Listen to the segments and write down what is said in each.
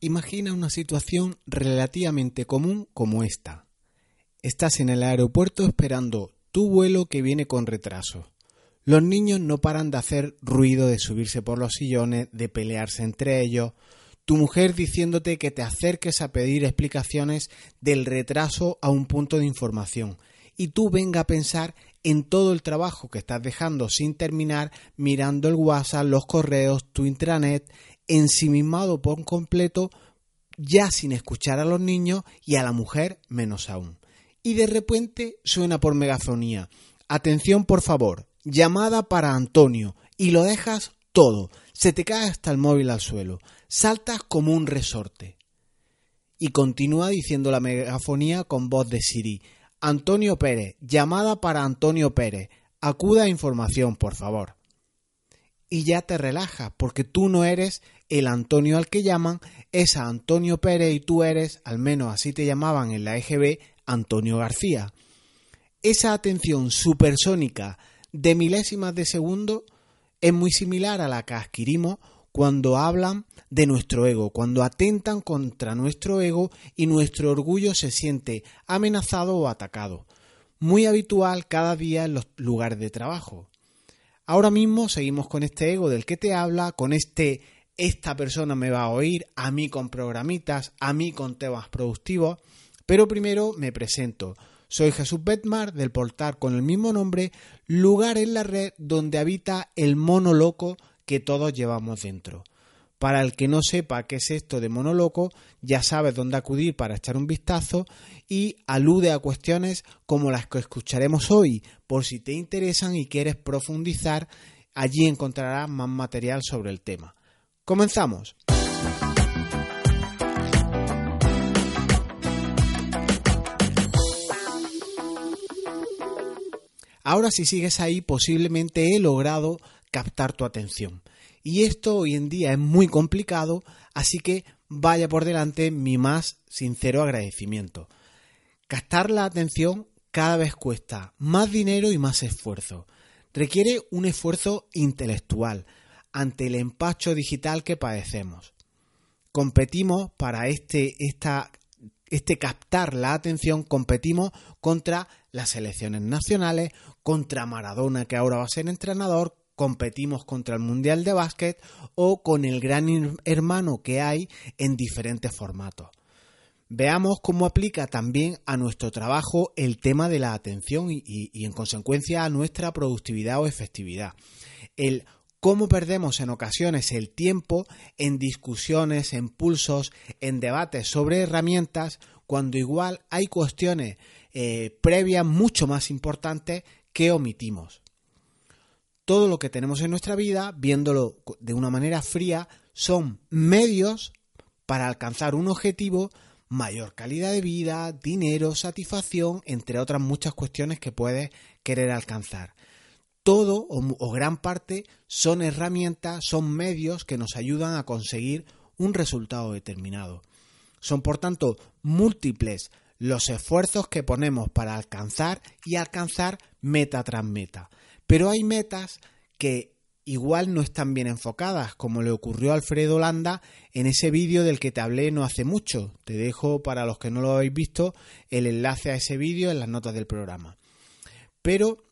Imagina una situación relativamente común como esta. Estás en el aeropuerto esperando tu vuelo que viene con retraso. Los niños no paran de hacer ruido, de subirse por los sillones, de pelearse entre ellos. Tu mujer diciéndote que te acerques a pedir explicaciones del retraso a un punto de información. Y tú venga a pensar en todo el trabajo que estás dejando sin terminar, mirando el WhatsApp, los correos, tu intranet, ensimismado por completo, ya sin escuchar a los niños y a la mujer menos aún. Y de repente suena por megafonía. Atención por favor, llamada para Antonio, y lo dejas todo. Se te cae hasta el móvil al suelo. Saltas como un resorte. Y continúa diciendo la megafonía con voz de Siri. Antonio Pérez, llamada para Antonio Pérez. Acuda a información, por favor. Y ya te relajas, porque tú no eres el Antonio al que llaman, es Antonio Pérez y tú eres, al menos así te llamaban en la EGB, Antonio García. Esa atención supersónica de milésimas de segundo es muy similar a la que adquirimos cuando hablan de nuestro ego, cuando atentan contra nuestro ego y nuestro orgullo se siente amenazado o atacado. Muy habitual cada día en los lugares de trabajo. Ahora mismo seguimos con este ego del que te habla, con este esta persona me va a oír, a mí con programitas, a mí con temas productivos, pero primero me presento. Soy Jesús Betmar del portal con el mismo nombre, lugar en la red donde habita el mono loco que todos llevamos dentro. Para el que no sepa qué es esto de mono loco, ya sabes dónde acudir para echar un vistazo y alude a cuestiones como las que escucharemos hoy, por si te interesan y quieres profundizar, allí encontrarás más material sobre el tema. Comenzamos. Ahora si sigues ahí posiblemente he logrado captar tu atención. Y esto hoy en día es muy complicado, así que vaya por delante mi más sincero agradecimiento. Captar la atención cada vez cuesta más dinero y más esfuerzo. Requiere un esfuerzo intelectual, ante el empacho digital que padecemos. Competimos para este, esta, este captar la atención, competimos contra las selecciones nacionales, contra Maradona que ahora va a ser entrenador, competimos contra el Mundial de Básquet o con el gran hermano que hay en diferentes formatos. Veamos cómo aplica también a nuestro trabajo el tema de la atención y, y en consecuencia a nuestra productividad o efectividad. El cómo perdemos en ocasiones el tiempo en discusiones, en pulsos, en debates sobre herramientas, cuando igual hay cuestiones eh, previas mucho más importantes que omitimos. Todo lo que tenemos en nuestra vida, viéndolo de una manera fría, son medios para alcanzar un objetivo, mayor calidad de vida, dinero, satisfacción, entre otras muchas cuestiones que puedes querer alcanzar todo o, gran parte son herramientas, son medios que nos ayudan a conseguir un resultado determinado. Son por tanto múltiples los esfuerzos que ponemos para alcanzar y alcanzar meta tras meta. Pero hay metas que igual no están bien enfocadas, como le ocurrió a Alfredo Landa en ese vídeo del que te hablé no hace mucho. Te dejo, para los que no lo habéis visto, el enlace a ese vídeo en las notas del programa. Pero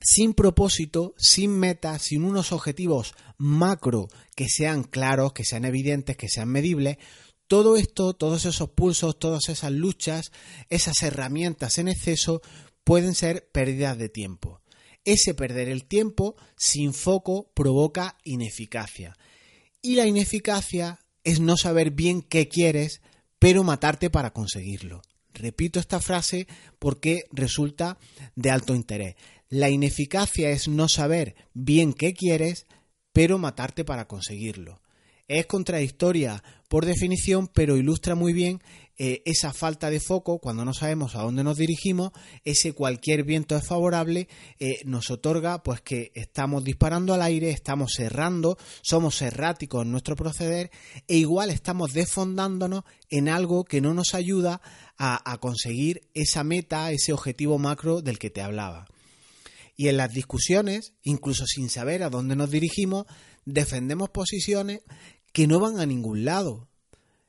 sin propósito, sin meta, sin unos objetivos macro que sean claros, que sean evidentes, que sean medibles, todo esto, todos esos pulsos, todas esas luchas, esas herramientas en exceso pueden ser pérdidas de tiempo. Ese perder el tiempo sin foco provoca ineficacia. Y la ineficacia es no saber bien qué quieres, pero matarte para conseguirlo. Repito esta frase porque resulta de alto interés. La ineficacia es no saber bien qué quieres, pero matarte para conseguirlo. Es contradictoria por definición, pero ilustra muy bien eh, esa falta de foco cuando no sabemos a dónde nos dirigimos, ese cualquier viento es favorable, eh, nos otorga pues que estamos disparando al aire, estamos cerrando, somos erráticos en nuestro proceder e igual estamos desfondándonos en algo que no nos ayuda a conseguir esa meta, ese objetivo macro del que te hablaba. Y en las discusiones, incluso sin saber a dónde nos dirigimos, defendemos posiciones que no van a ningún lado.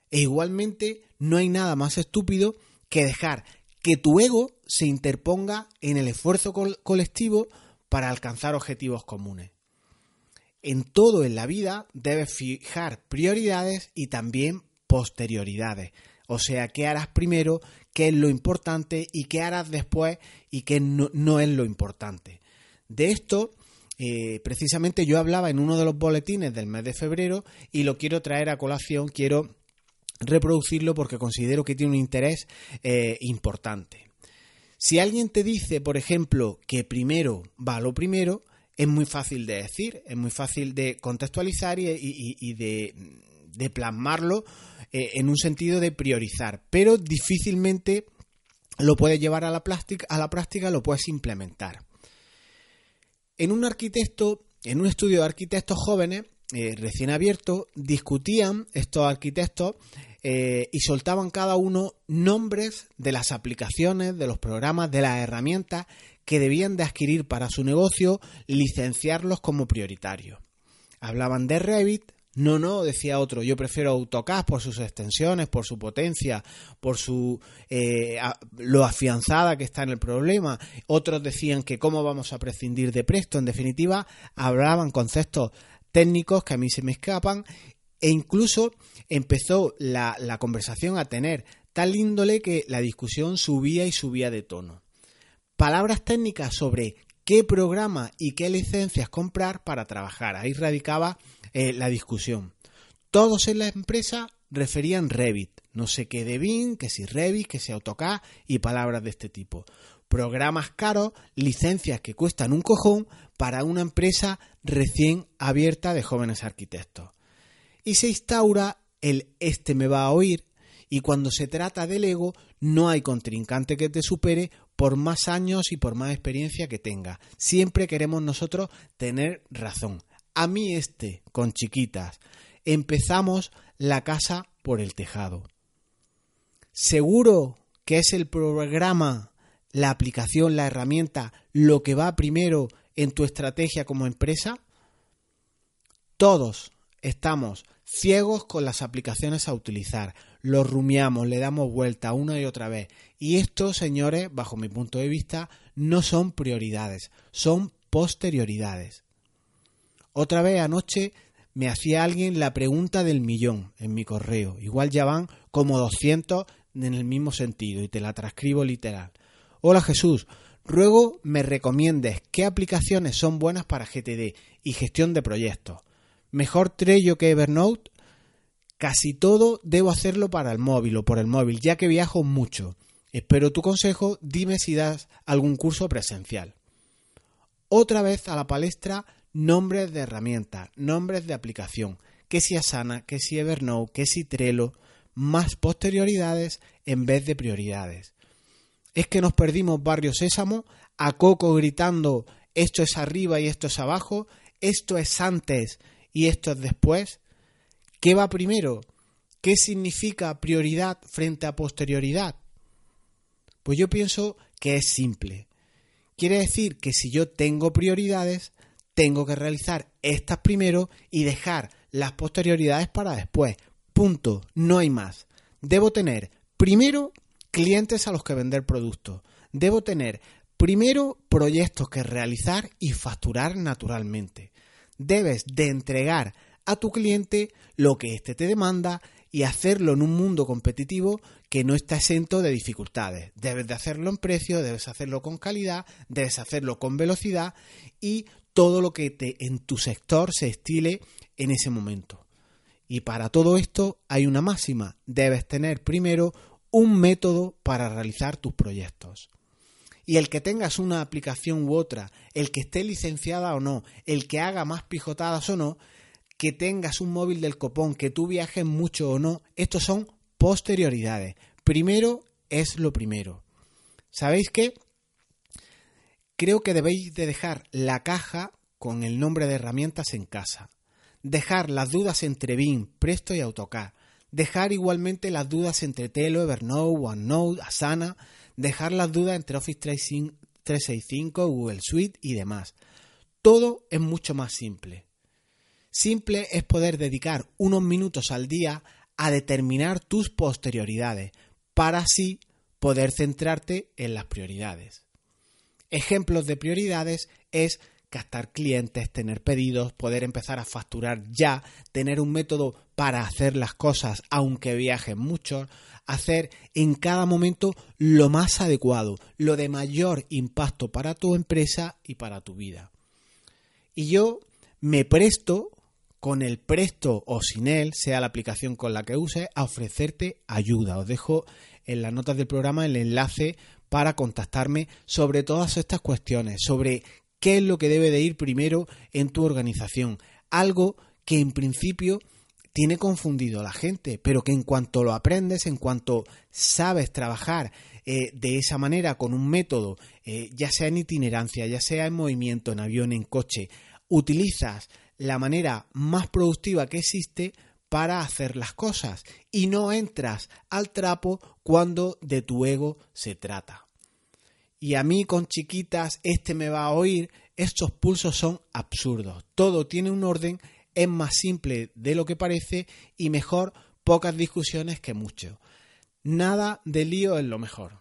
E igualmente no hay nada más estúpido que dejar que tu ego se interponga en el esfuerzo colectivo para alcanzar objetivos comunes. En todo en la vida debes fijar prioridades y también posterioridades. O sea, qué harás primero, qué es lo importante y qué harás después y qué no, es lo importante. De esto, eh, precisamente yo hablaba en uno de los boletines del mes de febrero y lo quiero traer a colación, quiero reproducirlo porque considero que tiene un interés eh, importante. Si alguien te dice, por ejemplo, que primero va lo primero, es muy fácil de decir, es muy fácil de contextualizar y, de, plasmarlo eh, en un sentido de priorizar, pero difícilmente lo puedes llevar a la, práctica, a la práctica, lo puedes implementar. En un arquitecto, en un estudio de arquitectos jóvenes, eh, recién abierto, discutían estos arquitectos eh, y soltaban cada uno nombres de las aplicaciones, de los programas, de las herramientas que debían de adquirir para su negocio, licenciarlos como prioritarios. Hablaban de Revit, no, no, decía otro, yo prefiero AutoCAD por sus extensiones, por su potencia, por su eh, lo afianzada que está en el problema. Otros decían que cómo vamos a prescindir de Presto. En definitiva, hablaban conceptos técnicos que a mí se me escapan e incluso empezó la, la conversación a tener tal índole que la discusión subía y subía de tono. Palabras técnicas sobre qué programa y qué licencias comprar para trabajar. Ahí radicaba eh, la discusión. Todos en la empresa referían Revit, no sé qué de que si Revit, que si AutoCAD y palabras de este tipo. Programas caros, licencias que cuestan un cojón para una empresa recién abierta de jóvenes arquitectos. Y se instaura el este me va a oír y cuando se trata del ego no hay contrincante que te supere por más años y por más experiencia que tenga. Siempre queremos nosotros tener razón. A mí este, con chiquitas, empezamos la casa por el tejado. Seguro que es el programa, la aplicación, la herramienta, lo que va primero en tu estrategia como empresa. Todos estamos ciegos con las aplicaciones a utilizar. Los rumiamos, le damos vuelta una y otra vez. Y esto, señores, bajo mi punto de vista, no son prioridades, son posterioridades. Otra vez anoche me hacía alguien la pregunta del millón en mi correo. Igual ya van como 200 en el mismo sentido y te la transcribo literal. Hola Jesús, ruego me recomiendes qué aplicaciones son buenas para GTD y gestión de proyectos. Mejor Trello que Evernote. Casi todo debo hacerlo para el móvil o por el móvil, ya que viajo mucho. Espero tu consejo, dime si das algún curso presencial. Otra vez a la palestra nombres de herramientas, nombres de aplicación, que si Asana, que si Evernote, que si Trello, más posterioridades en vez de prioridades. Es que nos perdimos Barrio Sésamo, a Coco gritando esto es arriba y esto es abajo, esto es antes y esto es después? ¿Qué va primero? ¿Qué significa prioridad frente a posterioridad? Pues yo pienso que es simple. Quiere decir que si yo tengo prioridades, tengo que realizar estas primero y dejar las posterioridades para después. Punto. No hay más. Debo tener primero clientes a los que vender productos. Debo tener primero proyectos que realizar y facturar naturalmente debes de entregar a tu cliente lo que éste te demanda y hacerlo en un mundo competitivo que no está exento de dificultades. Debes de hacerlo en precio, debes hacerlo con calidad, debes hacerlo con velocidad y todo lo que te, en tu sector se estile en ese momento. Y para todo esto hay una máxima. Debes tener primero un método para realizar tus proyectos. Y el que tengas una aplicación u otra, el que esté licenciada o no, el que haga más pijotadas o no, que tengas un móvil del copón, que tú viajes mucho o no, estos son posterioridades. Primero es lo primero. ¿Sabéis qué? Creo que debéis de dejar la caja con el nombre de herramientas en casa. Dejar las dudas entre BIM, Presto y AutoCAD. Dejar igualmente las dudas entre Telo, Evernote, OneNote, Asana dejar las dudas entre Office 365, Google Suite y demás. Todo es mucho más simple. Simple es poder dedicar unos minutos al día a determinar tus posterioridades para así poder centrarte en las prioridades. Ejemplos de prioridades es captar clientes, tener pedidos, poder empezar a facturar ya, tener un método para hacer las cosas aunque viajen mucho, hacer en cada momento lo más adecuado, lo de mayor impacto para tu empresa y para tu vida. Y yo me presto con el presto o sin él, sea la aplicación con la que uses, a ofrecerte ayuda. Os dejo en las notas del programa el enlace para contactarme sobre todas estas cuestiones, sobre qué es lo que debe de ir primero en tu organización. Algo que en principio tiene confundido a la gente, pero que en cuanto lo aprendes, en cuanto sabes trabajar eh, de esa manera con un método, eh, ya sea en itinerancia, ya sea en movimiento, en avión, en coche, utilizas la manera más productiva que existe para hacer las cosas y no entras al trapo cuando de tu ego se trata. Y a mí con chiquitas este me va a oír, estos pulsos son absurdos. Todo tiene un orden, es más simple de lo que parece y mejor pocas discusiones que mucho. Nada de lío es lo mejor.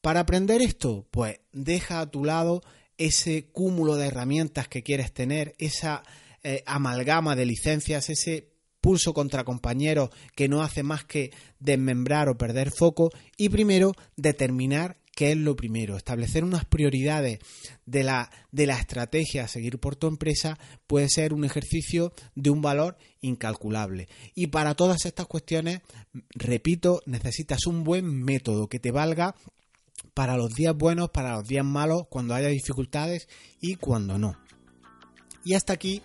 Para aprender esto, pues deja a tu lado ese cúmulo de herramientas que quieres tener, esa eh, amalgama de licencias, ese pulso contra compañeros que no hace más que desmembrar o perder foco y primero determinar qué es lo primero, establecer unas prioridades de la, de la estrategia a seguir por tu empresa puede ser un ejercicio de un valor incalculable. Y para todas estas cuestiones, repito, necesitas un buen método que te valga para los días buenos, para los días malos, cuando haya dificultades y cuando no. Y hasta aquí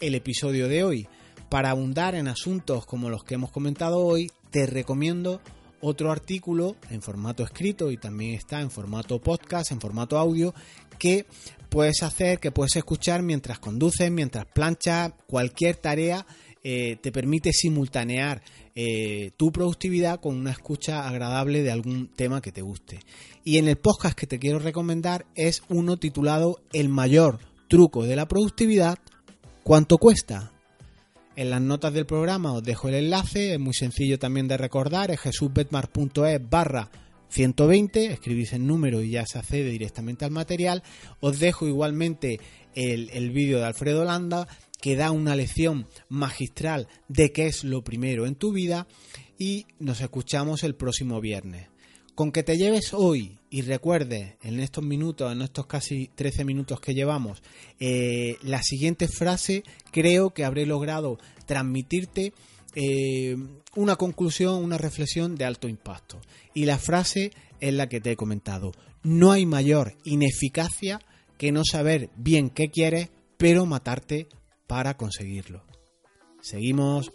el episodio de hoy. Para abundar en asuntos como los que hemos comentado hoy, te recomiendo otro artículo en formato escrito y también está en formato podcast, en formato audio, que puedes hacer, que puedes escuchar mientras conduces, mientras planchas, cualquier tarea eh, te permite simultanear eh, tu productividad con una escucha agradable de algún tema que te guste. Y en el podcast que te quiero recomendar es uno titulado El mayor truco de la productividad, ¿cuánto cuesta? En las notas del programa os dejo el enlace, es muy sencillo también de recordar, es jesusbetmar.es barra 120, escribís el número y ya se accede directamente al material. Os dejo igualmente el, el vídeo de Alfredo Landa que da una lección magistral de qué es lo primero en tu vida y nos escuchamos el próximo viernes. Con que te lleves hoy y recuerdes en estos minutos, en estos casi 13 minutos que llevamos, eh, la siguiente frase, creo que habré logrado transmitirte eh, una conclusión, una reflexión de alto impacto. Y la frase es la que te he comentado. No hay mayor ineficacia que no saber bien qué quieres, pero matarte para conseguirlo. Seguimos.